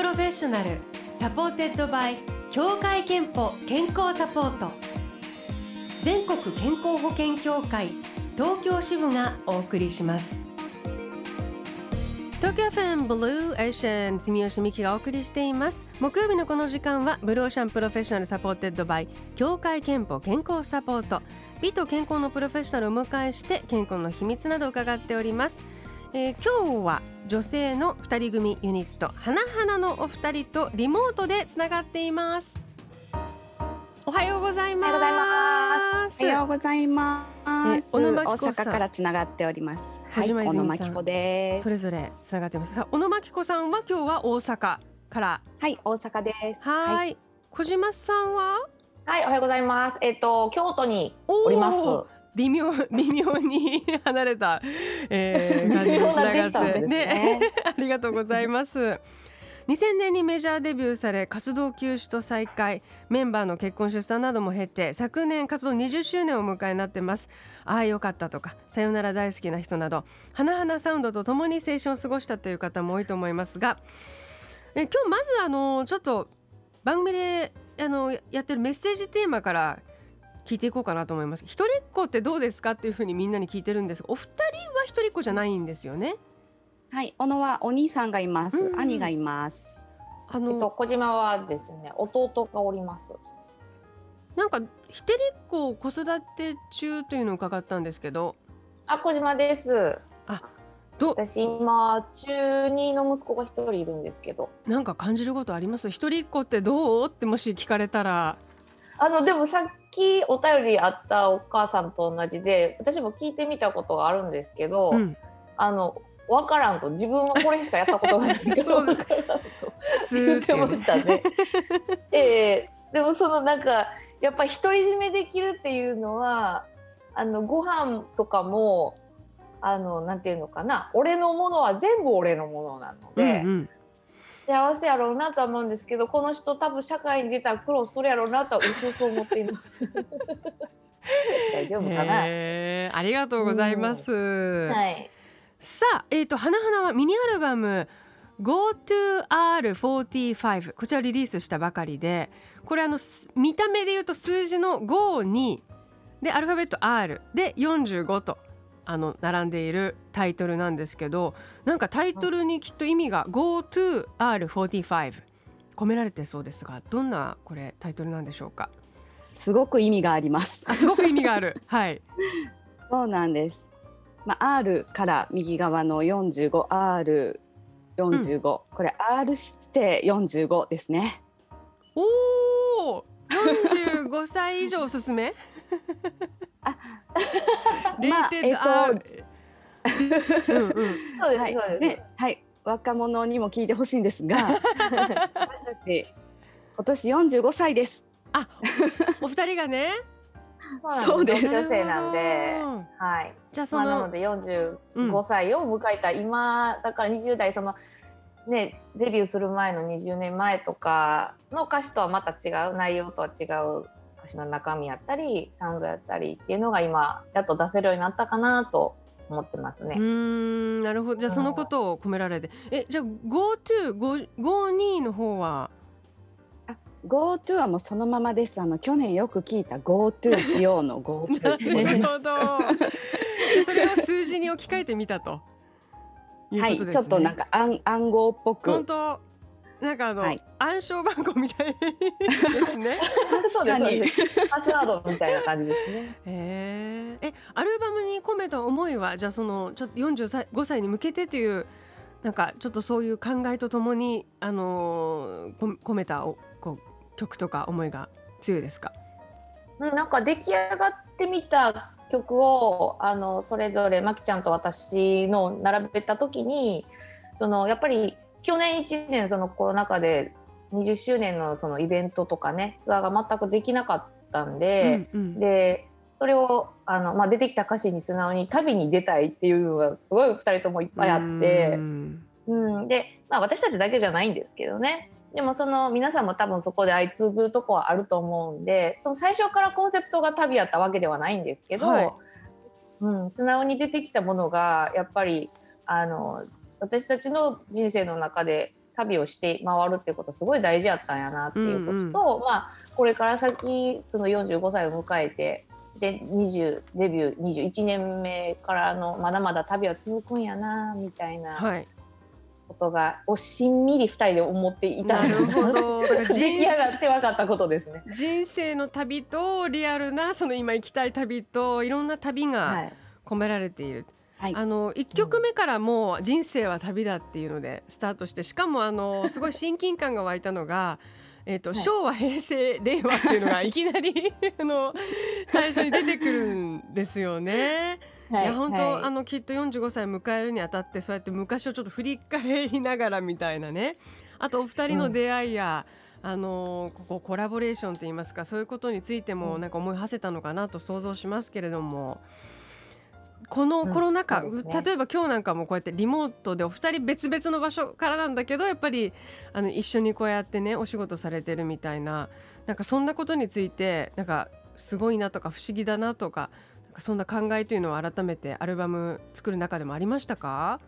プロフェッショナル supported by 協会けんぽ健康サポート。全国健康保険協会東京支部がお送りします。東京 FM ブルーオーシャン住吉美紀がお送りしています。木曜日のこの時間はブルーオーシャンプロフェッショナル supported by 協会けんぽ健康サポート。美と健康のプロフェッショナルを迎えして健康の秘密などを伺っております、えー、今日は女性の二人組ユニット花々のお二人とリモートでつながっています。おはようございます。おはようございます。小野真大阪からつながっております。はい、小野真紀子です。それぞれつながってます。さ小野真紀子さんは今日は大阪から。はい大阪です。はい。小島さんは？はいおはようございます。えっ、ー、と京都におります微妙 微妙に 離れた、えー、感じにつながって。ね、ね、ありがとうございます。2000年にメジャーデビューされ活動休止と再開。メンバーの結婚出産なども経て昨年活動20周年をお迎えになってます。ああよかったとかさよなら大好きな人など花々サウンドとともに青春を過ごしたという方も多いと思いますが。え今日まずあのちょっと番組であのやってるメッセージテーマから聞いていこうかなと思います一人っ子ってどうですかっていうふうにみんなに聞いてるんですお二人は一人っ子じゃないんですよねはい、小野はお兄さんがいます。うん、兄がいます。あの、えっと、小島はですね、弟がおります。なんか一人っ子子育て中というのを伺ったんですけど。あ、小島です。あ、ど私今中二の息子が一人いるんですけど。なんか感じることあります？一人っ子ってどう？ってもし聞かれたら。あのでもさっきお便りあったお母さんと同じで、私も聞いてみたことがあるんですけど。うん、あの分からんと自分はこれしかやったことがないけど分からんと言ってましたね。えー、でもそのなんかやっぱり独り占めできるっていうのはあのご飯とかもあのなんていうのかな俺のものは全部俺のものなので。うんうん幸せやろうなとは思うんですけどこの人多分社会に出たら苦労するやろうなとは薄々思っています。大丈夫かな、えー、ありがとうございます、うん、はい。さあ、えーと、花々はミニアルバム GoToR45 こちらリリースしたばかりでこれあの見た目で言うと数字の52でアルファベット R で45とあの並んでいるタイトルなんですけどなんかタイトルにきっと意味が GoToR45 込められてそうですがどんなこれタイトルなんでしょうか？すごく意味があります。あすごく意味がある。はい。そうなんです。まあ、R から右側の 45R45、うん、これ R して45ですね。おお45歳以上おすすめ？あレーテッド R、うんうん、そうです、はい、そうです、ね、はい。若者にも聞いてほしいんですが。私たち今年45歳です。あお二人がね。そうです。女性なんで、はい。じゃあその、まあ、なので45歳を迎えた今、だから20代そのねデビューする前の20年前とかの歌詞とはまた違う内容とは違う歌詞の中身やったりサウンドやったりっていうのが今やっと出せるようになったかなと思ってますね。うんなるほどじゃあそのことを込められて、えじゃあ GoTo52 の方は？GoTo はもうそのままです。あの去年よく聞いた GoTo しようの GoTo なるほど。それを数字に置き換えてみたとはい、ちょっとなんか暗暗号っぽく。本当。なんかあの、はい、暗証番号みたいですね。そうですパスワードみたいな感じですね。ええ、アルバムに込めた思いはじゃあそのちょっと四十五歳に向けてというなんかちょっとそういう考えとともにあのー、込めたこう曲とか思いが強いですか？なんか出来上がってみた曲をあのそれぞれまきちゃんと私の並べた時にそのやっぱり去年1年そのコロナ禍で20周年のそのイベントとかねツアーが全くできなかったんで、うんうん、でそれをあの、まあ、出てきた歌詞に素直に旅に出たいっていうのがすごい2人ともいっぱいあってうん。で、まあ、私たちだけじゃないんですけどね。でもその皆さんも多分そこで相通ずるとこはあると思うんでその最初からコンセプトが旅やったわけではないんですけど、はい、うん、素直に出てきたものがやっぱりあの私たちの人生の中で旅をして回るっていうことすごい大事やったんやなっていうことと、うんうん、まあこれから先その45歳を迎えてで20デビュー21年目からのまだまだ旅は続くんやなみたいな。はい。ことがをしんみり2人で思っていた。なるほど。出来上がって分かったことですね。人生の旅とリアルなその今行きたい旅といろんな旅が込められている、はい、あの1曲目からもう人生は旅だっていうのでスタートしてしかもあの すごい親近感が湧いたのがえーと、はい、昭和平成令和っていうのがいきなり あの最初に出てくるんですよね。はい、い。や本当、はい、あのきっと45歳迎えるにあたってそうやって昔をちょっと振り返りながらみたいなね。あとお二人の出会いや、うん、あのここコラボレーションといいますかそういうことについてもなんか思い馳せたのかなと想像しますけれども。このコロナ禍、うんね、例えば今日なんかもこうやってリモートでお二人別々の場所からなんだけどやっぱりあの一緒にこうやってねお仕事されてるみたいななんかそんなことについてなんかすごいなとか不思議だなとかそんな考えというのは改めてアルバム作る中でもありましたか？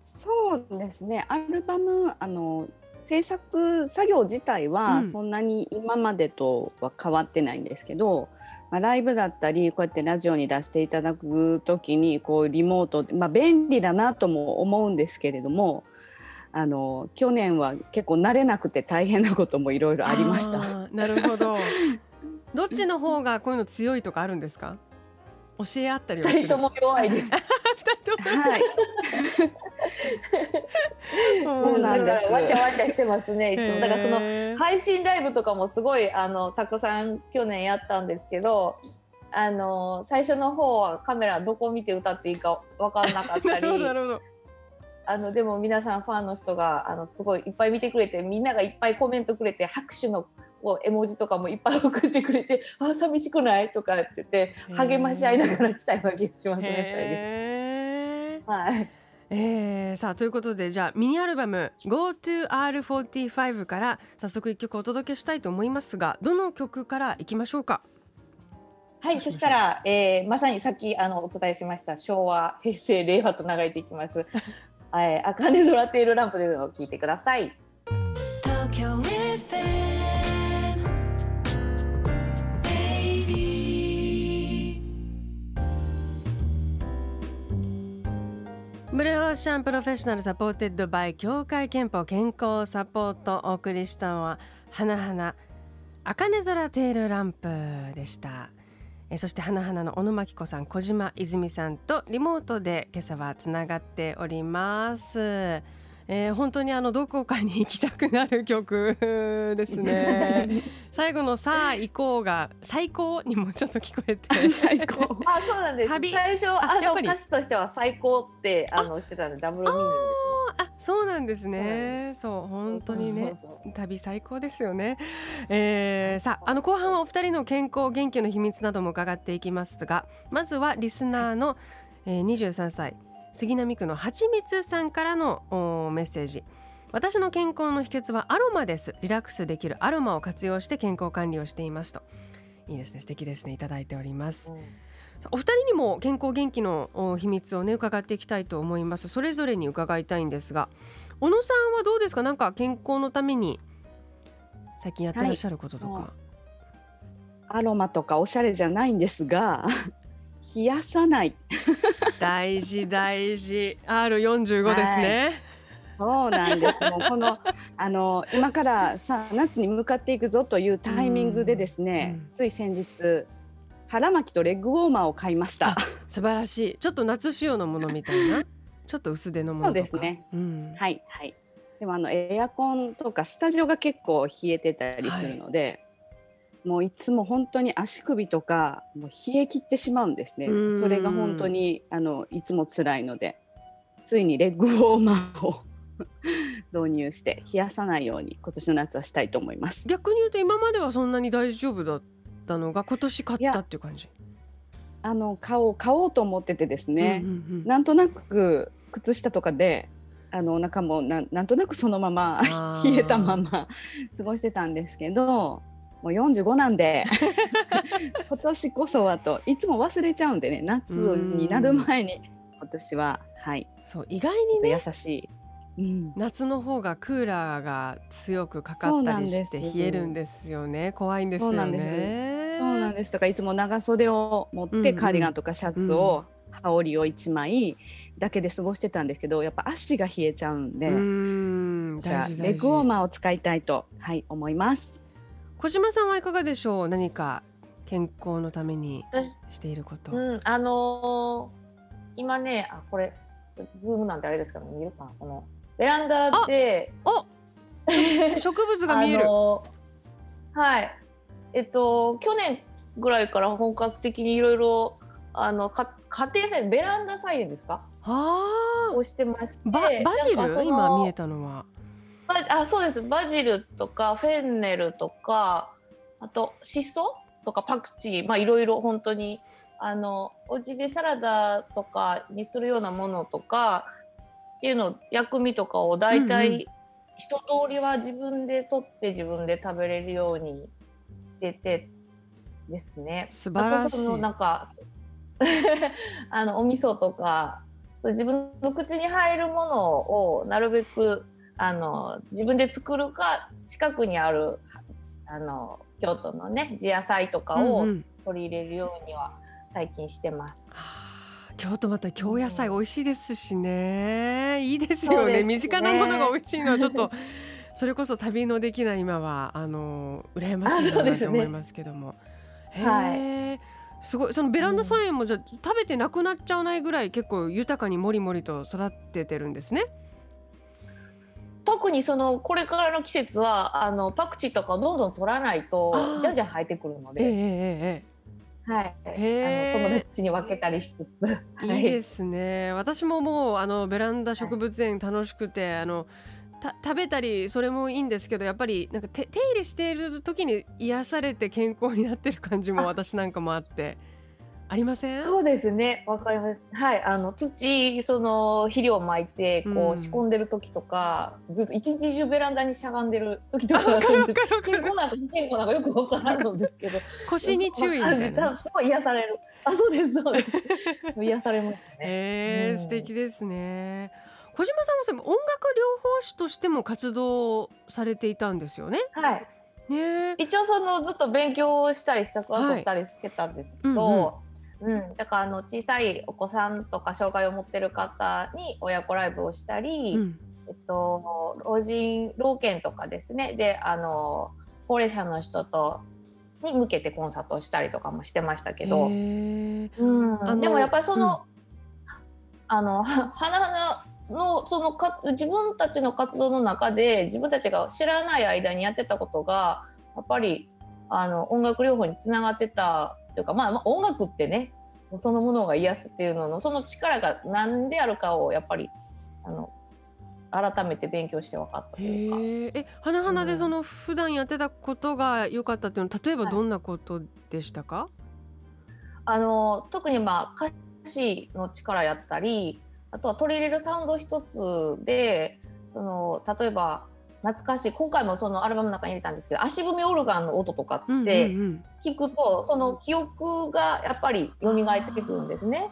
そうですね。アルバムあの制作作業自体はそんなに今までとは変わってないんですけど、うん、まあ、ライブだったりこうやってラジオに出していただく時にこうリモート、まあ、便利だなとも思うんですけれどもあの去年は結構慣れなくて大変なこともいろいろありました。なるほど どっちの方がこういうの強いとかあるんですか？教え合ったり二人とも弱いです。二人とも。はい。そうなんです。わちゃわちゃしてますね。いつもだからその配信ライブとかもすごいあのたくさん去年やったんですけど。あの最初の方はカメラどこ見て歌っていいか分かんなかったり あのでも皆さんファンの人があのすごいいっぱい見てくれてみんながいっぱいコメントくれて拍手のこう絵文字とかもいっぱい送ってくれて「あ寂しくない?」とかって言って励まし合いながら来たような気がしますね。はい、えー、さあということでじゃあミニアルバム「GoToR45」から早速一曲お届けしたいと思いますがどの曲からいきましょうか？はいそしたら、えー、まさにさっきあのお伝えしました昭和平成令和と流れていきます。はい、茜空テールランプというのを聞いてください。東京 FM ブルーオーシャンプロフェッショナル supported by 協会けんぽ健康サポート。お送りしたのは花々茜空テールランプでした。えそして花々の小野真紀子さん小島泉さんとリモートで今朝はつながっております。えー、本当にあのどこかに行きたくなる曲ですね。最後のさあ行こうが最高にもちょっと聞こえて。最高。あそうなんです。旅。最初あの歌詞としては最高ってあのしてたんでダブルミーニングです、あそうなんですね。そう本当にね旅最高ですよね、えー、さああの後半はお二人の健康元気の秘密なども伺っていきますがまずはリスナーの、えー、23歳杉並区のはちみつさんからのメッセージ。私の健康の秘訣はアロマです。リラックスできるアロマを活用して健康管理をしていますと。いいですね。素敵ですね。いただいております、うん、お二人にも健康元気の秘密をね伺っていきたいと思います。それぞれに伺いたいんですが小野さんはどうですか？なんか健康のために最近やってらっしゃることとか、はい、アロマとかおしゃれじゃないんですが冷やさない大事大事 R45 ですね、はいそうなんです。もうこのあの今からさ夏に向かっていくぞというタイミングでですね、うん、つい先日腹巻きとレッグウォーマーを買いました。素晴らしい。ちょっと夏仕様のものみたいな？ちょっと薄手のものそうですね。うん、はいはい。でもあのエアコンとかスタジオが結構冷えてたりするので、もういつも本当に足首とかもう冷え切ってしまうんですね。それが本当にあのいつも辛いのでついにレッグウォーマーを 導入して冷やさないように今年の夏はしたいと思います。逆に言うと今まではそんなに大丈夫だったのが今年買ったっていう感じ？あの買おう買おうと思っててですね、うんうんうん、なんとなく靴下とかであのお腹もなんなんとなくそのまま 冷えたまま 過ごしてたんですけどもう45なんで。今年こそはと。いつも忘れちゃうんでね。夏になる前に今年は。はい。そう意外にね優しい。うん、夏の方がクーラーが強くかかったりして冷えるんですよね。怖いんですよね。そうなんです。とかいつも長袖を持ってカーディガンとかシャツを、羽織を1枚だけで過ごしてたんですけどやっぱ足が冷えちゃうんで。うんじゃあレッグウォーマーを使いたいと、はい、思います小島さんはいかがでしょう？何か健康のためにしていること、うん、あのー、今ねあこれ Zoom なんてあれですかね見るかな？このベランダでお植物が見える。はい。えっと去年ぐらいから本格的にいろいろあのか家庭菜ベランダ菜園ですか？あをしてましてババジル？今見えたのはあそうですバジルとかフェンネルとかあとシソとかパクチーまあいろいろ本当にあのお家でサラダとかにするようなものとかっていうの薬味とかを大体一通りは自分で取って自分で食べれるようにしててですね。素晴らしい。あとそのなんか あのお味噌とか自分の口に入るものをなるべくあの自分で作るか近くにあるあの京都のね地野菜とかを取り入れるようには最近してます。うんうん、京都また京野菜美味しいですしね、いいですよね、ね、身近なものが美味しいのはちょっと それこそ旅のできない今はあの羨ましいなと思いますけども。ね、はい。すごい。そのベランダ菜園もじゃ食べてなくなっちゃわないぐらい結構豊かにもりもりと育ててるんですね。特にそのこれからの季節はあのパクチーとかどんどん取らないとじゃんじゃん生えてくるので。はい、あの友達に分けたりしつつ、い。いですね。私ももうあのベランダ植物園楽しくて、はい、あの食べたりそれもいいんですけどやっぱりなんか手手入れしている時に癒されて健康になってる感じも私なんかもあってありません？そうですね。わかります。はい。あの土その肥料をまいてこう仕込んでる時とか、うん、ずっと一日中ベランダにしゃがんでる時とかあるんです。健康なんか健康なんかよくわからんんですけど。腰に注意みたいな。すごい癒される。あそうですそうです。癒されますね。えー、うん、素敵ですね。小島さんは音楽療法士としても活動されていたんですよね？はい。ね、一応そのずっと勉強したり資格を取ったりしてたんですけど、はい。うん、うんうん、だからあの小さいお子さんとか障害を持ってる方に親子ライブをしたり、うん、えっと、老人老犬とかですね。であの高齢者の人とに向けてコンサートをしたりとかもしてましたけど、うん、でもやっぱりその、うん、あの 花のそのか自分たちの活動の中で自分たちが知らない間にやってたことがやっぱりあの音楽療法につながってたというか、まあ、まあ音楽ってねそのものが癒すっていうののその力が何であるかをやっぱりあの改めて勉強して分かったというか。え花々でその、うん、普段やってたことが良かったっていうのは例えばどんなことでしたか、はい、あの特にまあ歌詞の力やったりあとは取り入れるサウンド一つでその例えば懐かしい。今回もそのアルバムの中に入れたんですけど足踏みオルガンの音とかって聞くと、その記憶がやっぱり蘇ってくるんですね。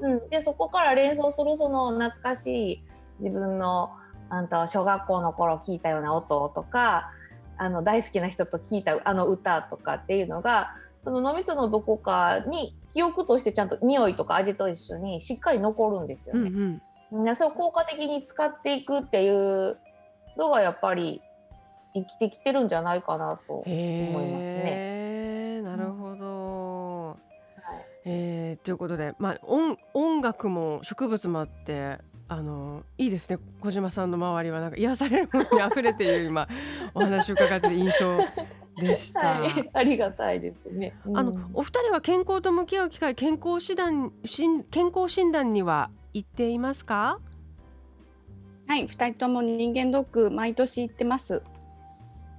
うん、でそこから連想するその懐かしい自分のあんた小学校の頃聞いたような音とかあの大好きな人と聞いたあの歌とかっていうのがその脳みそのどこかに記憶としてちゃんと匂いとか味と一緒にしっかり残るんですよね。うんうん、そう効果的に使っていくっていうのがやっぱり生きてきてるんじゃないかなと思いますね。なるほど、はい、えー、ということで、まあ、音音楽も植物もあってあのいいですね。小島さんの周りはなんか癒されるものに溢れている今お話を伺ってる印象でした、はい、ありがたいですね、うん、あのお二人は健康と向き合う機会健康診断健康診断には行っていますか？はい二人とも人間ドック毎年行ってます。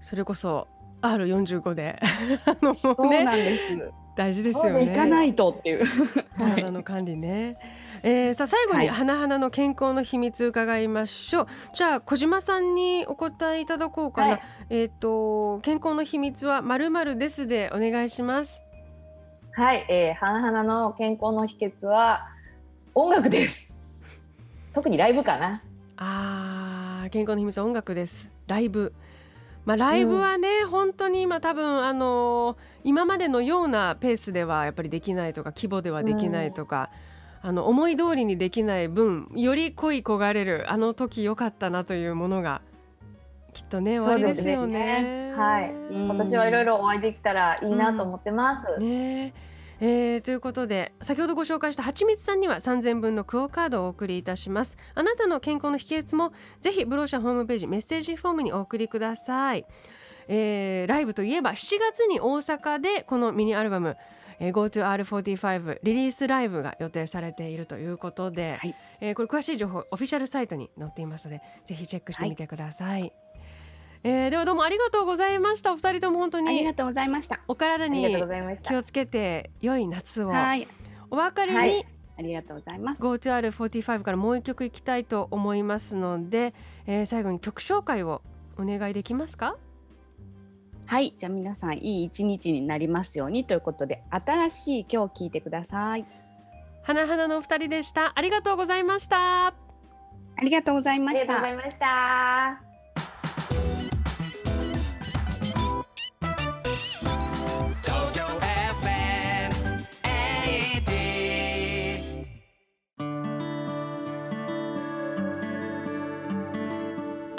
それこそ R45 で。そうなんです。大事ですよね。行かないとっていう。体の管理ね、えー、さあ最後に花々の健康の秘密伺いましょう、はい、じゃあ小島さんにお答えいただこうかな、はい、えっ、ー、と健康の秘密はまるまるですでお願いします。はい、えー、花々の健康の秘訣は音楽です。特にライブかなああ健康の秘密は音楽です。ライブ。まあ、ライブはね、うん、本当に今多分あのー、今までのようなペースではやっぱりできないとか規模ではできないとか、うん、あの思い通りにできない分より恋焦がれるあの時良かったなというものがきっとね終わりですよね。ね。はい、うん、私はいろいろお会いできたらいいなと思ってます。ねえー、ということで先ほどご紹介したはちみつさんには3000分のクオカードをお送りいたします。あなたの健康の秘訣もぜひブローシャホームページメッセージフォームにお送りください、えー、ライブといえば7月に大阪でこのミニアルバムえー、GoToR45 リリースライブが予定されているということで、はい、えー、これ詳しい情報オフィシャルサイトに載っていますのでぜひチェックしてみてください、はいえー、ではどうもありがとうございました。お二人とも本当にありがとうございました。お体に気をつけて良い夏を。はい。お別れに、はい、ありがとうございます。GoToR45 からもう一曲いきたいと思いますので、えー、最後に曲紹介をお願いできますか？はい。じゃあ皆さんいい一日になりますようにということで新しい今日聞いてください。花々のお二人でした。ありがとうございました。ありがとうございました。ありがとうございました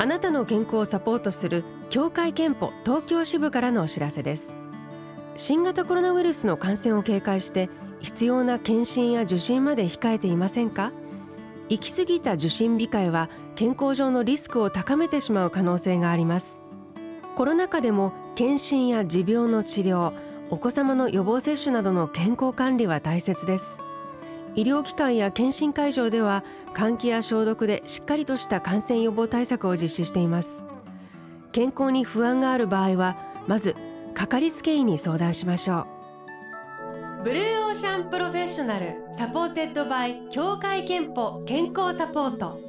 あなたの健康をサポートする協会憲法東京支部からのお知らせです。新型コロナウイルスの感染を警戒して必要な検診や受診まで控えていませんか？行き過ぎた受診控えは健康上のリスクを高めてしまう可能性があります。コロナ禍でも検診や持病の治療お子様の予防接種などの健康管理は大切です。医療機関や検診会場では換気や消毒でしっかりとした感染予防対策を実施しています。健康に不安がある場合はまずかかりつけ医に相談しましょう。 Blue Ocean Professional supported by 協会けんぽ健康サポート。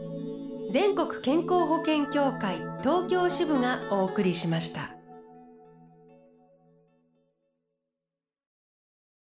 全国健康保険協会東京支部がお送りしました。